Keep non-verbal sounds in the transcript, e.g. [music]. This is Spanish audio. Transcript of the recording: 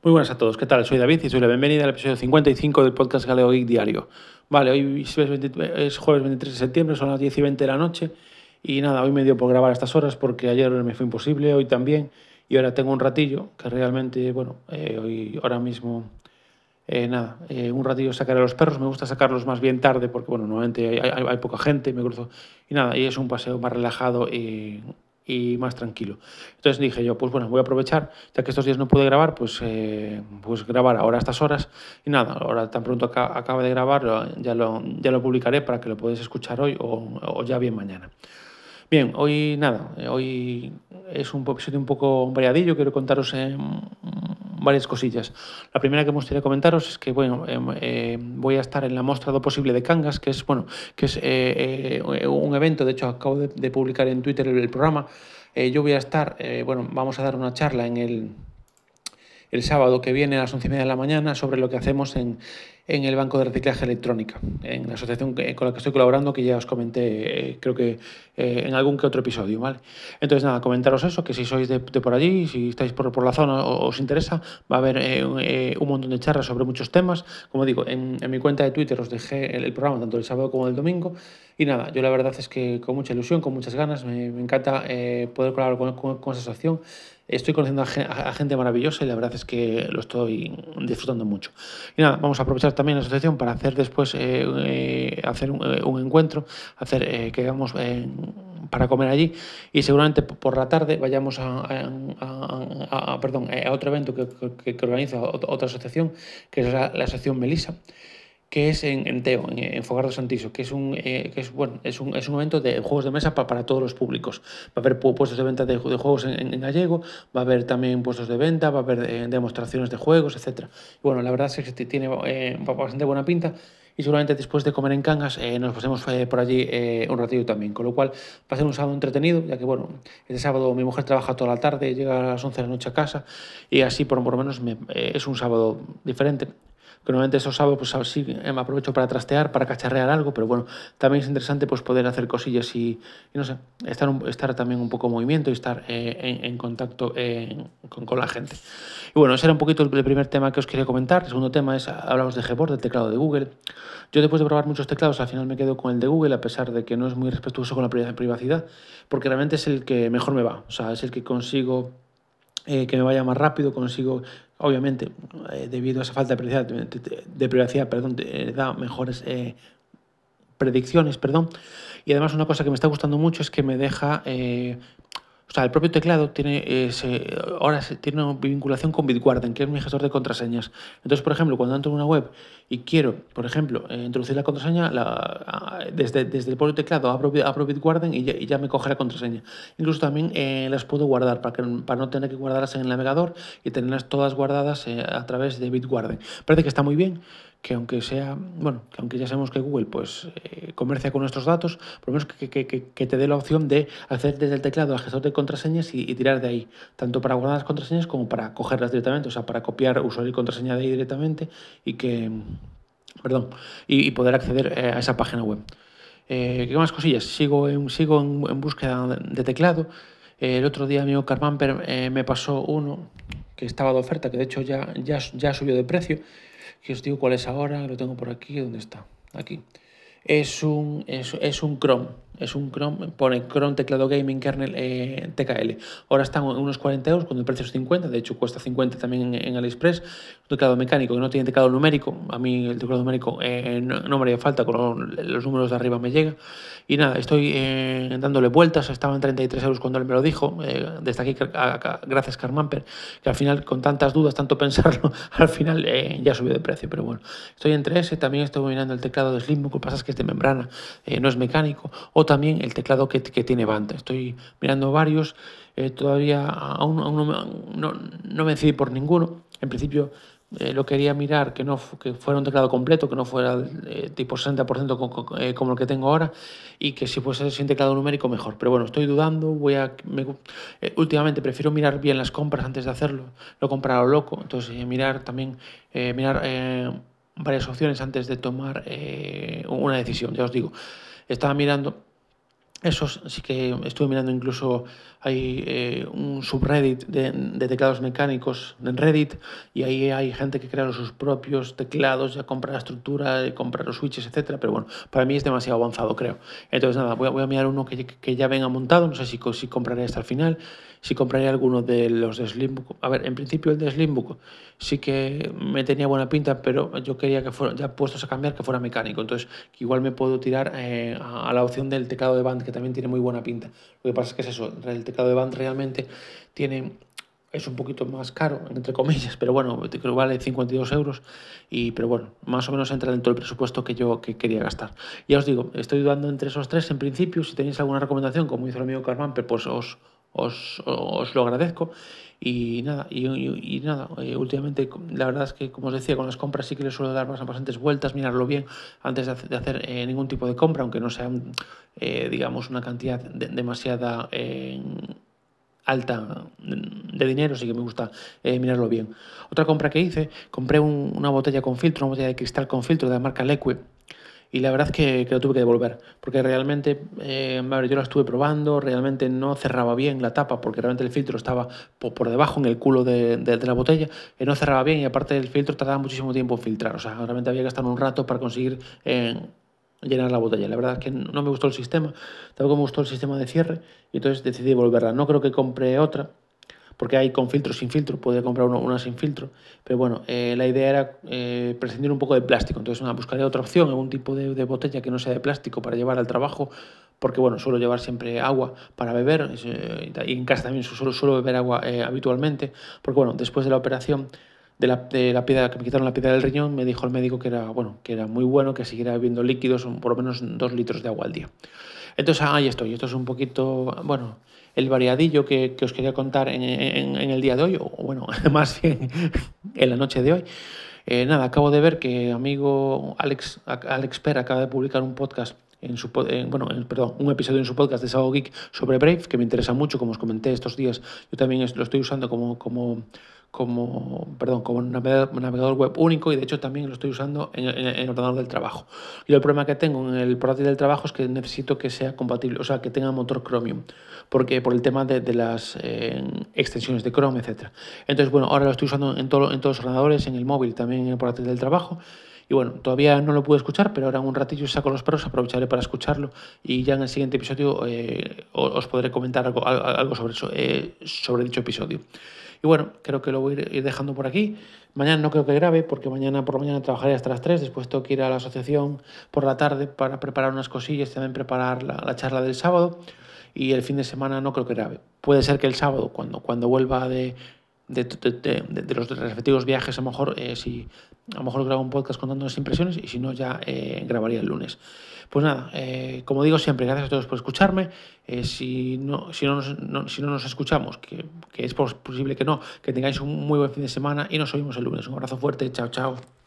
Muy buenas a todos, ¿qué tal? Soy David y soy la bienvenida al episodio 55 del podcast Galeo Geek Diario. Vale, hoy es jueves 23 de septiembre, son las 10 y 20 de la noche y nada, hoy me dio por grabar estas horas porque ayer me fue imposible, hoy también y ahora tengo un ratillo que realmente, bueno, eh, hoy ahora mismo, eh, nada, eh, un ratillo sacaré a los perros, me gusta sacarlos más bien tarde porque, bueno, normalmente hay, poca gente, me cruzo y nada, y es un paseo más relajado y y más tranquilo. Entonces dije yo, pues bueno, voy a aprovechar, ya que estos días no pude grabar, pues, eh, pues grabar ahora a estas horas. Y nada, ahora tan pronto acaba de grabar, ya lo, ya lo publicaré para que lo podáis escuchar hoy o, ya bien mañana. Bien, hoy nada, hoy es un episodio un poco variadillo, quiero contaros eh, varias cosillas. La primera que me gustaría comentaros es que bueno, em, eh, voy a estar en la Mostra do Posible de Cangas, que es, bueno, que es eh, un evento, de hecho acabo de, publicar en Twitter el, programa. yo voy a estar, bueno, vamos a dar una charla en el, el sábado que viene a las once y media de la mañana sobre lo que hacemos en en el Banco de Reciclaje Electrónica, en la asociación con la que estoy colaborando, que ya os comenté, eh, creo que eh, en algún que otro episodio, ¿vale? Entonces, nada, comentaros eso, que si sois de, por allí, si estáis por, por la zona o os interesa, va a haber eh, un montón de charlas sobre muchos temas. Como digo, en, mi cuenta de Twitter os dejé el, programa tanto el sábado como el domingo. Y nada, yo la verdad es que con mucha ilusión, con muchas ganas, me, encanta poder colaborar con, con esa asociación. Estoy conociendo a, gente maravillosa y la verdad es que lo estoy disfrutando mucho. Y nada, vamos a aprovechar también la asociación para hacer después eh, eh, hacer un, un, encuentro, hacer eh, que hagamos para comer allí y seguramente por la tarde vayamos a, a, a perdón, a otro evento que, que, que, organiza otra asociación, que es la, la asociación Melisa que es en, en Teo, en, en Fogar de Santiso, que es un, eh, que es, bueno, es un, es un evento de juegos de mesa para, para todos los públicos. Va a haber puestos de venta de, juegos en, gallego, va a haber también puestos de venta, va a haber eh, demostraciones de juegos, etc. Y bueno, la verdad es que tiene eh, bastante buena pinta y seguramente después de comer en Cangas eh, nos pasemos eh, por allí eh, un ratillo también. Con lo cual va a ser un sábado entretenido, ya que bueno, este sábado mi mujer trabaja toda la tarde, llega a las 11 de la noche a casa y así por, lo menos me, eh, es un sábado diferente normalmente esos sábados pues sí me aprovecho para trastear, para cacharrear algo, pero bueno, también es interesante pues poder hacer cosillas y, y no sé, estar, un, estar también un poco en movimiento y estar eh, en, en, contacto eh, con, con, la gente. Y bueno, ese era un poquito el primer tema que os quería comentar. El segundo tema es, hablamos de Gboard, del teclado de Google. Yo después de probar muchos teclados, al final me quedo con el de Google, a pesar de que no es muy respetuoso con la privacidad, porque realmente es el que mejor me va, o sea, es el que consigo eh, que me vaya más rápido, consigo, obviamente, eh, debido a esa falta de privacidad, de, de perdón, de, da mejores eh, predicciones, perdón. Y además una cosa que me está gustando mucho es que me deja eh, o sea, el propio teclado tiene, ahora tiene una vinculación con Bitwarden, que es mi gestor de contraseñas. Entonces, por ejemplo, cuando entro en una web y quiero, por ejemplo, eh, introducir la contraseña, la, desde, desde el propio teclado abro, abro Bitwarden y ya, y ya, me coge la contraseña. Incluso también eh, las puedo guardar para, que, para no tener que guardarlas en el navegador y tenerlas todas guardadas eh, a través de Bitwarden. Parece que está muy bien que aunque sea, bueno, que aunque ya sabemos que Google pues eh, comercia con nuestros datos, por lo menos que, que, que, te dé la opción de hacer desde el teclado al gestor de contraseñas y, tirar de ahí, tanto para guardar las contraseñas como para cogerlas directamente, o sea, para copiar usuario y contraseña de ahí directamente y que, perdón, y, poder acceder eh, a esa página web. Eh, ¿Qué más cosillas? Sigo en, sigo en, búsqueda de teclado. El otro día mi Carmamper eh, me pasó uno que estaba de oferta, que de hecho ya, ya, ya subió de precio que os digo cuál es ahora, lo tengo por aquí, ¿dónde está? Aquí. Es un, es, es un Chrome, es un Chrome, pone Chrome teclado gaming kernel eh, TKL. Ahora están unos 40 euros cuando el precio es 50, de hecho cuesta 50 también en, en AliExpress. Un teclado mecánico que no tiene teclado numérico, a mí el teclado numérico eh, no, no, me haría falta, con los números de arriba me llega. Y nada, estoy eh, dándole vueltas, estaba en 33 euros cuando él me lo dijo, eh, desde aquí gracias Carmamper, que al final con tantas dudas, tanto pensarlo, [laughs] al final eh, ya subió de precio, pero bueno, estoy entre ese, también estoy mirando el teclado de Slimbook, lo que pasa es que es de membrana, eh, no es mecánico, o también el teclado que, que tiene banda, estoy mirando varios, eh, todavía aún, aún no, no, no me decidí por ninguno, en principio eh, lo quería mirar que no que fuera un teclado completo, que no fuera eh, tipo 60% como, eh, como el que tengo ahora y que si fuese sin teclado numérico mejor. Pero bueno, estoy dudando, voy a me, eh, últimamente prefiero mirar bien las compras antes de hacerlo, no comprar a lo loco, entonces eh, mirar también mirar varias opciones antes de tomar eh, una decisión. Ya os digo, estaba mirando Eso sí que estuve mirando incluso hay eh, un subreddit de, teclados mecánicos en Reddit y ahí hay gente que crea sus propios teclados, ya compra la estructura, compra los switches, etcétera. Pero bueno, para mí es demasiado avanzado, creo. Entonces nada, voy a, mirar uno que, ya venga montado, no sé si, compraré hasta el final, si compraré alguno de los de Slimbook. A ver, en principio el de Slimbook sí que me tenía buena pinta, pero yo quería que fuera, ya puestos a cambiar, que fuera mecánico. Entonces igual me puedo tirar eh, a, la opción del teclado de band, que también tiene muy buena pinta. Lo que pasa es que es eso, el teclado de band realmente tiene es un poquito más caro, entre comillas, pero bueno, creo que vale 52 euros, y, pero bueno, más o menos entra dentro del presupuesto que yo que quería gastar. Ya os digo, estoy dudando entre esos tres en principio, si tenéis alguna recomendación, como hizo el amigo Carman, pues os, os, os lo agradezco. Y nada, y, nada eh, últimamente la verdad es que, como os decía, con las compras sí que le suelo dar bastantes vueltas, mirarlo bien antes de hacer, eh, ningún tipo de compra, aunque no sea, eh, digamos, una cantidad de, demasiada alta de dinero, sí que me gusta mirarlo bien. Otra compra que hice, compré una botella con filtro, una botella de cristal con filtro de la marca Leque y la verdad es que, que, lo tuve que devolver, porque realmente, eh, yo la estuve probando, realmente no cerraba bien la tapa, porque realmente el filtro estaba por, debajo en el culo de, la botella, y no cerraba bien y aparte el filtro tardaba muchísimo tiempo en filtrar, o sea, realmente había que estar un rato para conseguir eh, llenar la botella. La verdad es que no me gustó el sistema, tampoco me gustó el sistema de cierre, y entonces decidí devolverla. No creo que compre otra, porque hay con filtro, sin filtro, puede comprar uno, una sin filtro, pero bueno, eh, la idea era eh, prescindir un poco de plástico, entonces nada, buscaré otra opción, algún tipo de, de, botella que no sea de plástico para llevar al trabajo, porque bueno, suelo llevar siempre agua para beber, eh, y en casa también suelo, suelo beber agua habitualmente, porque bueno, después de la operación de la, de la piedra, que me quitaron la piedra del riñón, me dijo el médico que era, bueno, que era muy bueno, que siguiera bebiendo líquidos, por lo menos dos litros de agua al día. Entonces ahí estoy, esto es un poquito, bueno, el variadillo que, que os quería contar en, en, el día de hoy, o bueno, [laughs] más bien en la noche de hoy. Eh, nada, acabo de ver que amigo Alex, Alex Per acaba de publicar un podcast en su bueno, perdón, un episodio en su podcast de Sago Geek sobre Brave, que me interesa mucho, como os comenté estos días, yo también lo estoy usando como, como como, perdón, como un navegador web único y de hecho también lo estoy usando en, el ordenador del trabajo. Y el problema que tengo en el portátil del trabajo es que necesito que sea compatible, o sea, que tenga motor Chromium, porque por el tema de, de las eh, extensiones de Chrome, etc. Entonces, bueno, ahora lo estoy usando en, todo, en todos los ordenadores, en el móvil, también en el portátil del trabajo. Y bueno, todavía no lo pude escuchar, pero ahora en un ratillo saco los perros, aprovecharé para escucharlo y ya en el siguiente episodio eh, os podré comentar algo, algo sobre, eso, eh, sobre dicho episodio. Y bueno, creo que lo voy a ir dejando por aquí. Mañana no creo que grabe porque mañana por la mañana trabajaré hasta las 3, después tengo que ir a la asociación por la tarde para preparar unas cosillas, también preparar la, la charla del sábado y el fin de semana no creo que grabe. Puede ser que el sábado, cuando, cuando vuelva de, de, de, de, los respectivos viajes, a lo mejor eh, si a lo mejor grabo un podcast contando las impresiones y si no ya eh, grabaría el lunes. Pues nada, eh, como digo siempre, gracias a todos por escucharme. Eh, si, no, si, no nos, no, si no nos escuchamos, que, que es posible que no, que tengáis un muy buen fin de semana y nos oímos el lunes. Un abrazo fuerte, chao, chao.